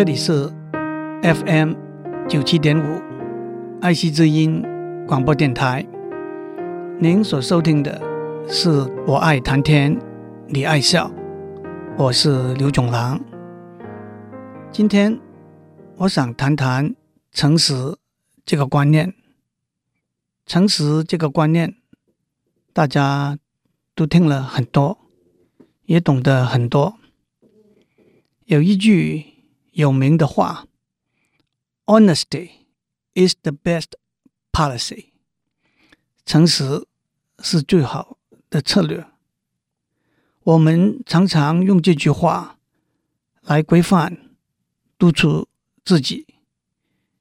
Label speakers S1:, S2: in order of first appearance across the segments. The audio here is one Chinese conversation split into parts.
S1: 这里是 FM 九七点五爱惜之音广播电台。您所收听的是我爱谈天，你爱笑，我是刘炯郎。今天我想谈谈诚实这个观念。诚实这个观念，大家都听了很多，也懂得很多。有一句有名的话：“Honesty is the best policy。”诚实是最好的策略。我们常常用这句话来规范、督促自己，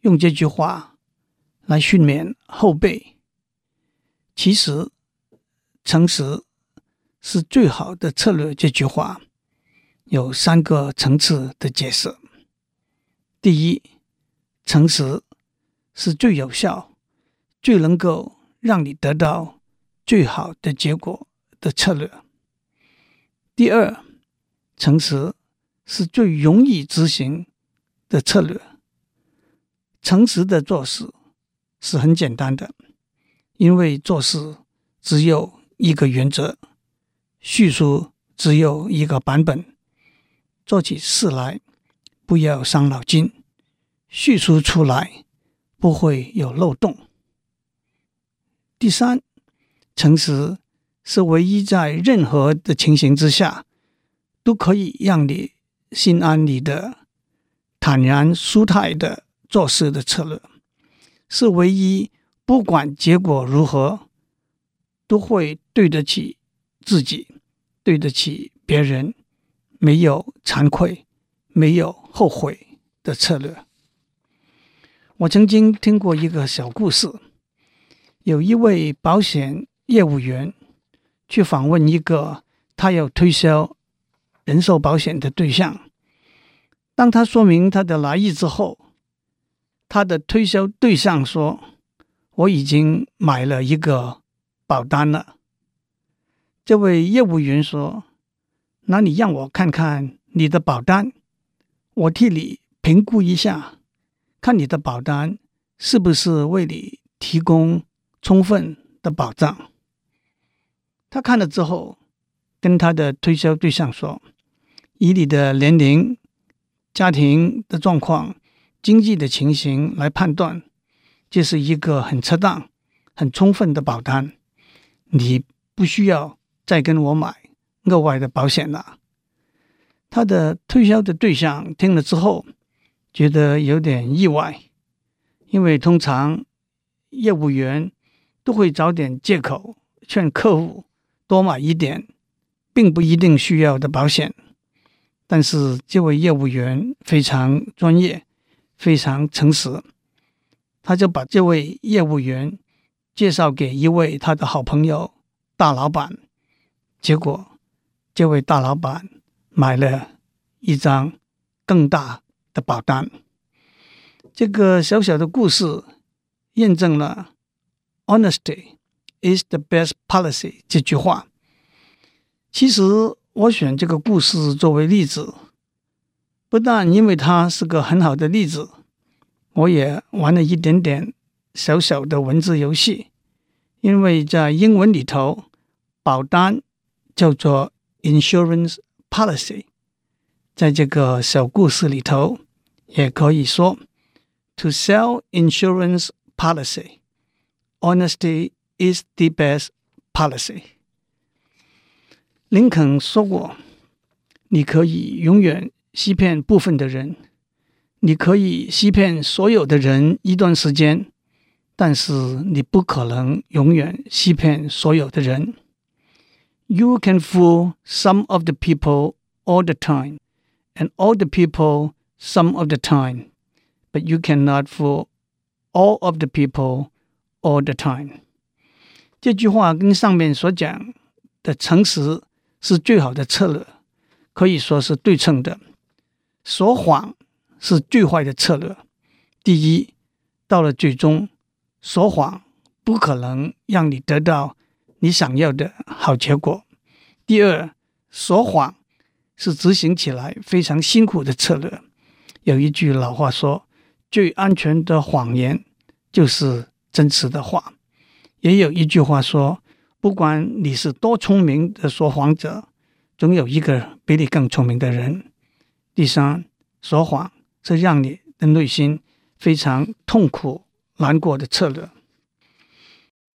S1: 用这句话来训勉后辈。其实，诚实是最好的策略。这句话。有三个层次的解释。第一，诚实是最有效、最能够让你得到最好的结果的策略。第二，诚实是最容易执行的策略。诚实的做事是很简单的，因为做事只有一个原则，叙述只有一个版本。做起事来不要伤脑筋，叙述出来不会有漏洞。第三，诚实是唯一在任何的情形之下都可以让你心安理得、坦然舒泰的做事的策略，是唯一不管结果如何都会对得起自己、对得起别人。没有惭愧、没有后悔的策略。我曾经听过一个小故事，有一位保险业务员去访问一个他要推销人寿保险的对象。当他说明他的来意之后，他的推销对象说：“我已经买了一个保单了。”这位业务员说。那你让我看看你的保单，我替你评估一下，看你的保单是不是为你提供充分的保障。他看了之后，跟他的推销对象说：“以你的年龄、家庭的状况、经济的情形来判断，这是一个很恰当、很充分的保单，你不需要再跟我买。”额外的保险了。他的推销的对象听了之后，觉得有点意外，因为通常业务员都会找点借口劝客户多买一点，并不一定需要的保险。但是这位业务员非常专业，非常诚实，他就把这位业务员介绍给一位他的好朋友大老板，结果。这位大老板买了一张更大的保单。这个小小的故事验证了 “Honesty is the best policy” 这句话。其实我选这个故事作为例子，不但因为它是个很好的例子，我也玩了一点点小小的文字游戏。因为在英文里头，保单叫做 Insurance policy，在这个小故事里头，也可以说，To sell insurance policy, honesty is the best policy。林肯说过：“你可以永远欺骗部分的人，你可以欺骗所有的人一段时间，但是你不可能永远欺骗所有的人。” You can fool some of the people all the time, and all the people some of the time, but you cannot fool all of the people all the time. 这句话跟上面所讲的诚实是最好的策略，可以说是对称的。说谎是最坏的策略。第一，到了最终，说谎不可能让你得到。你想要的好结果。第二，说谎 是执行起来非常辛苦的策略，有一句老话说：“最安全的谎言就是真实的话。”也有一句话说：“不管你是多聪明的说谎者，总有一个比你更聪明的人。”第三，说谎是让你的内心非常痛苦、难过的策略。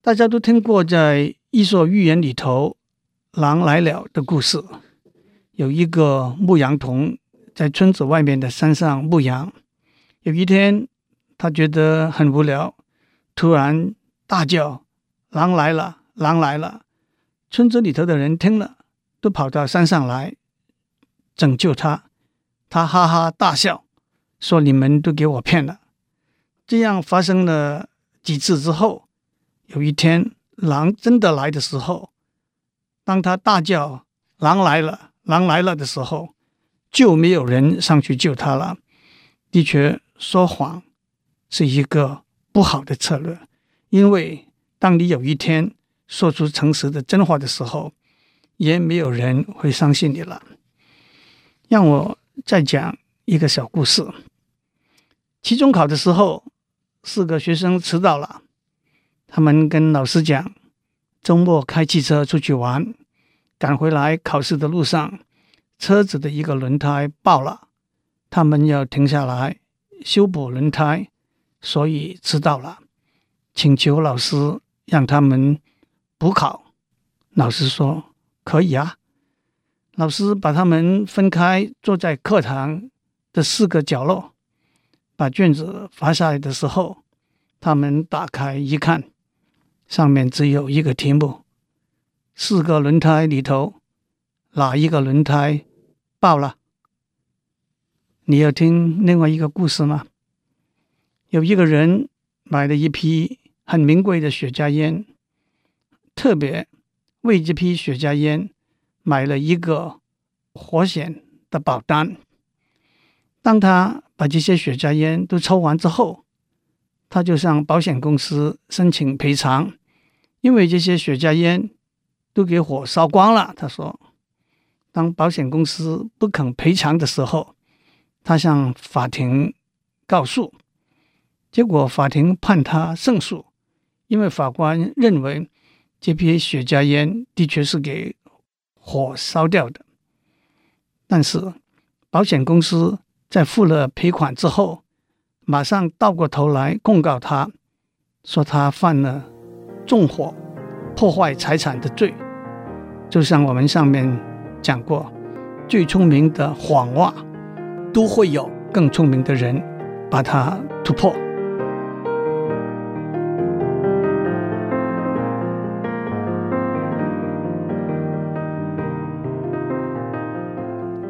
S1: 大家都听过在《伊索寓言》里头“狼来了”的故事，有一个牧羊童在村子外面的山上牧羊。有一天，他觉得很无聊，突然大叫。狼来了！狼来了！村子里头的人听了，都跑到山上来拯救他。他哈哈大笑，说：“你们都给我骗了。”这样发生了几次之后，有一天狼真的来的时候，当他大叫“狼来了！狼来了”的时候，就没有人上去救他了。的确，说谎是一个不好的策略，因为。当你有一天说出诚实的真话的时候，也没有人会相信你了。让我再讲一个小故事。期中考的时候，四个学生迟到了，他们跟老师讲，周末开汽车出去玩，赶回来考试的路上，车子的一个轮胎爆了，他们要停下来修补轮胎，所以迟到了，请求老师。让他们补考，老师说可以啊。老师把他们分开，坐在课堂的四个角落，把卷子发下来的时候，他们打开一看，上面只有一个题目：四个轮胎里头哪一个轮胎爆了？你要听另外一个故事吗？有一个人买了一批。很名贵的雪茄烟，特别为这批雪茄烟买了一个火险的保单。当他把这些雪茄烟都抽完之后，他就向保险公司申请赔偿，因为这些雪茄烟都给火烧光了。他说，当保险公司不肯赔偿的时候，他向法庭告诉，结果法庭判他胜诉。因为法官认为这批雪茄烟的确是给火烧掉的，但是保险公司在付了赔款之后，马上倒过头来控告他，说他犯了纵火、破坏财产的罪。就像我们上面讲过，最聪明的谎话都会有更聪明的人把它突破。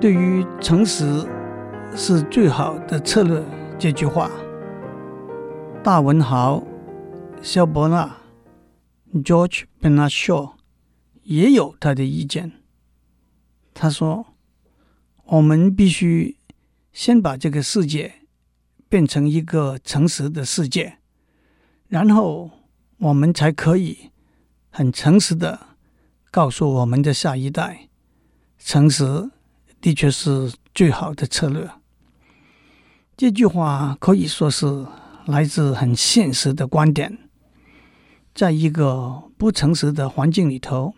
S1: 对于“诚实是最好的策略”这句话，大文豪萧伯纳 （George Bernard Shaw） 也有他的意见。他说：“我们必须先把这个世界变成一个诚实的世界，然后我们才可以很诚实的告诉我们的下一代，诚实。”的确是最好的策略。这句话可以说是来自很现实的观点。在一个不诚实的环境里头，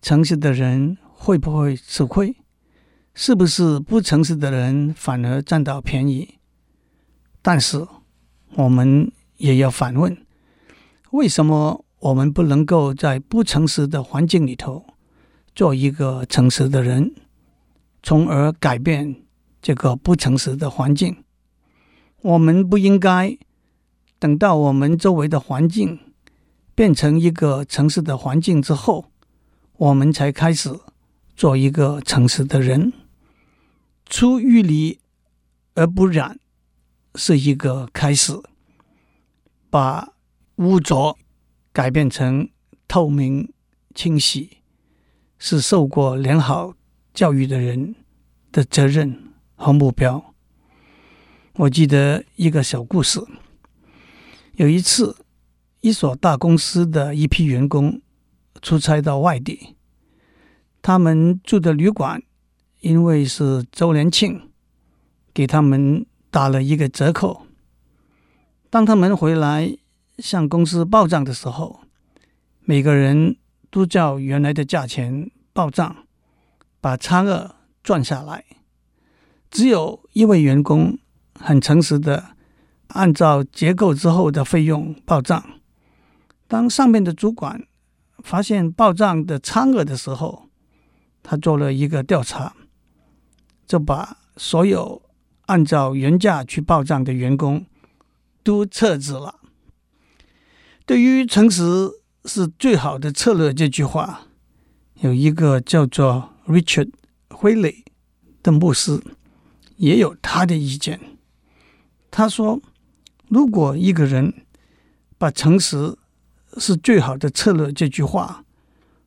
S1: 诚实的人会不会吃亏？是不是不诚实的人反而占到便宜？但是我们也要反问：为什么我们不能够在不诚实的环境里头做一个诚实的人？从而改变这个不诚实的环境。我们不应该等到我们周围的环境变成一个诚实的环境之后，我们才开始做一个诚实的人。出淤泥而不染是一个开始，把污浊改变成透明清洗，是受过良好教育的人的责任和目标。我记得一个小故事。有一次，一所大公司的一批员工出差到外地，他们住的旅馆因为是周年庆，给他们打了一个折扣。当他们回来向公司报账的时候，每个人都照原来的价钱报账，把差额赚下来。只有一位员工很诚实的按照结构之后的费用报账。当上面的主管发现报账的差额的时候，他做了一个调查，就把所有按照原价去报账的员工都撤职了。对于“诚实是最好的策略”这句话，有一个叫做 Richard 惠雷的牧师也有他的意见。他说：“如果一个人把‘诚实是最好的策略’这句话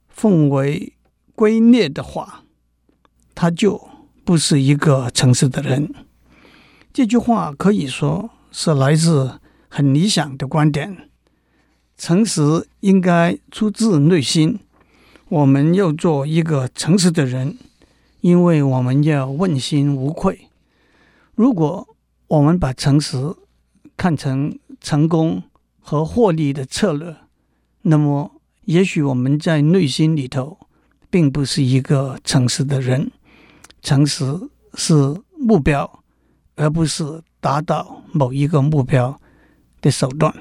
S1: 奉为圭臬的话，他就不是一个诚实的人。”这句话可以说是来自很理想的观点。诚实应该出自内心。我们要做一个诚实的人，因为我们要问心无愧。如果我们把诚实看成成功和获利的策略，那么也许我们在内心里头并不是一个诚实的人。诚实是目标，而不是达到某一个目标的手段。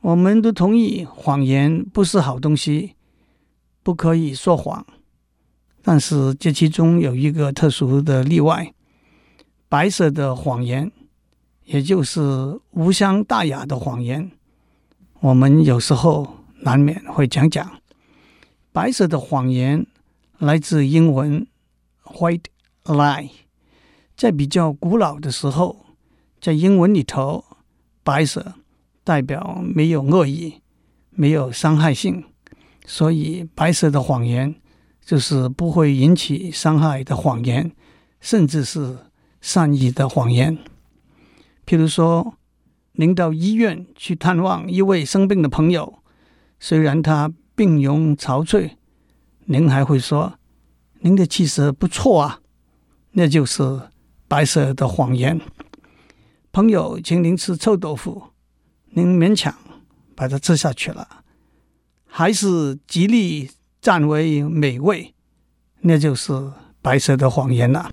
S1: 我们都同意谎言不是好东西，不可以说谎。但是这其中有一个特殊的例外：白色的谎言，也就是无伤大雅的谎言。我们有时候难免会讲讲。白色的谎言来自英文 “white lie”。在比较古老的时候，在英文里头，白色。代表没有恶意，没有伤害性，所以白色的谎言就是不会引起伤害的谎言，甚至是善意的谎言。譬如说，您到医院去探望一位生病的朋友，虽然他病容憔悴，您还会说：“您的气色不错啊。”那就是白色的谎言。朋友请您吃臭豆腐。您勉强把它吃下去了，还是极力赞为美味，那就是白色的谎言了。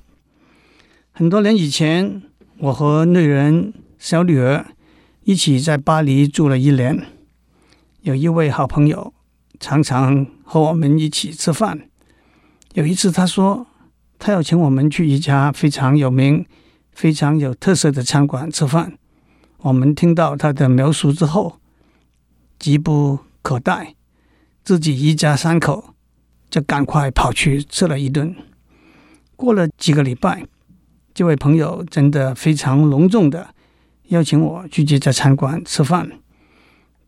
S1: 很多年以前，我和女人小女儿一起在巴黎住了一年。有一位好朋友常常和我们一起吃饭。有一次，他说他要请我们去一家非常有名、非常有特色的餐馆吃饭。我们听到他的描述之后，急不可待，自己一家三口就赶快跑去吃了一顿。过了几个礼拜，这位朋友真的非常隆重的邀请我去这家餐馆吃饭。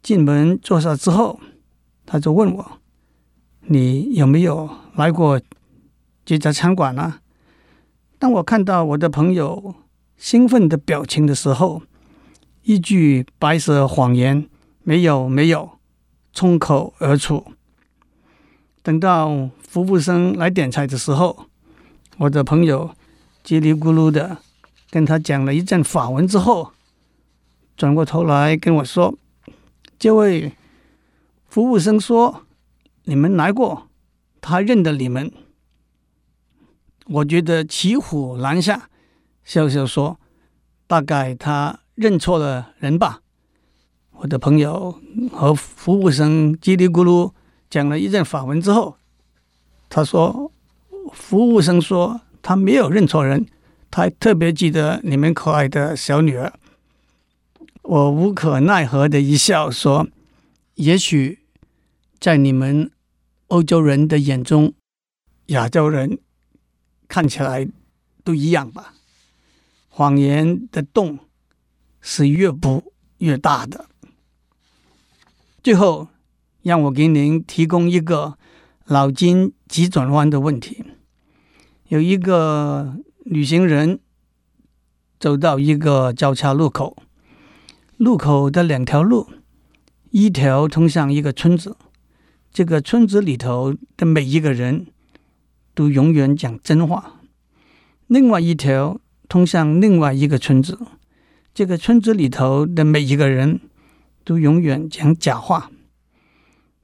S1: 进门坐下之后，他就问我：“你有没有来过这家餐馆呢？”当我看到我的朋友兴奋的表情的时候，一句白色谎言，没有没有，冲口而出。等到服务生来点菜的时候，我的朋友叽里咕噜的跟他讲了一阵法文之后，转过头来跟我说：“这位服务生说你们来过，他认得你们。”我觉得骑虎难下，笑笑说：“大概他。”认错了人吧？我的朋友和服务生叽里咕噜讲了一阵法文之后，他说：“服务生说他没有认错人，他还特别记得你们可爱的小女儿。”我无可奈何的一笑说：“也许在你们欧洲人的眼中，亚洲人看起来都一样吧？谎言的洞。”是越补越大的。最后，让我给您提供一个脑筋急转弯的问题：有一个旅行人走到一个交叉路口，路口的两条路，一条通向一个村子，这个村子里头的每一个人都永远讲真话；另外一条通向另外一个村子。这个村子里头的每一个人都永远讲假话。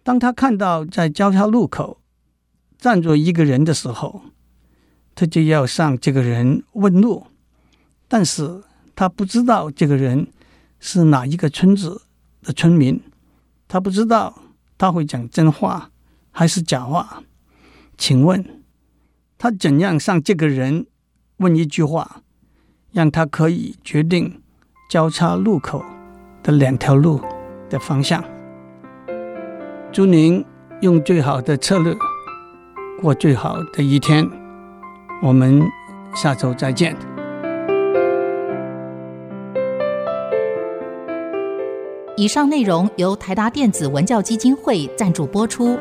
S1: 当他看到在交叉路口站着一个人的时候，他就要向这个人问路，但是他不知道这个人是哪一个村子的村民，他不知道他会讲真话还是假话。请问他怎样向这个人问一句话，让他可以决定交叉路口的两条路的方向？祝您用最好的策略过最好的一天。我们下周再见。
S2: 以上内容由台达电子文教基金会赞助播出。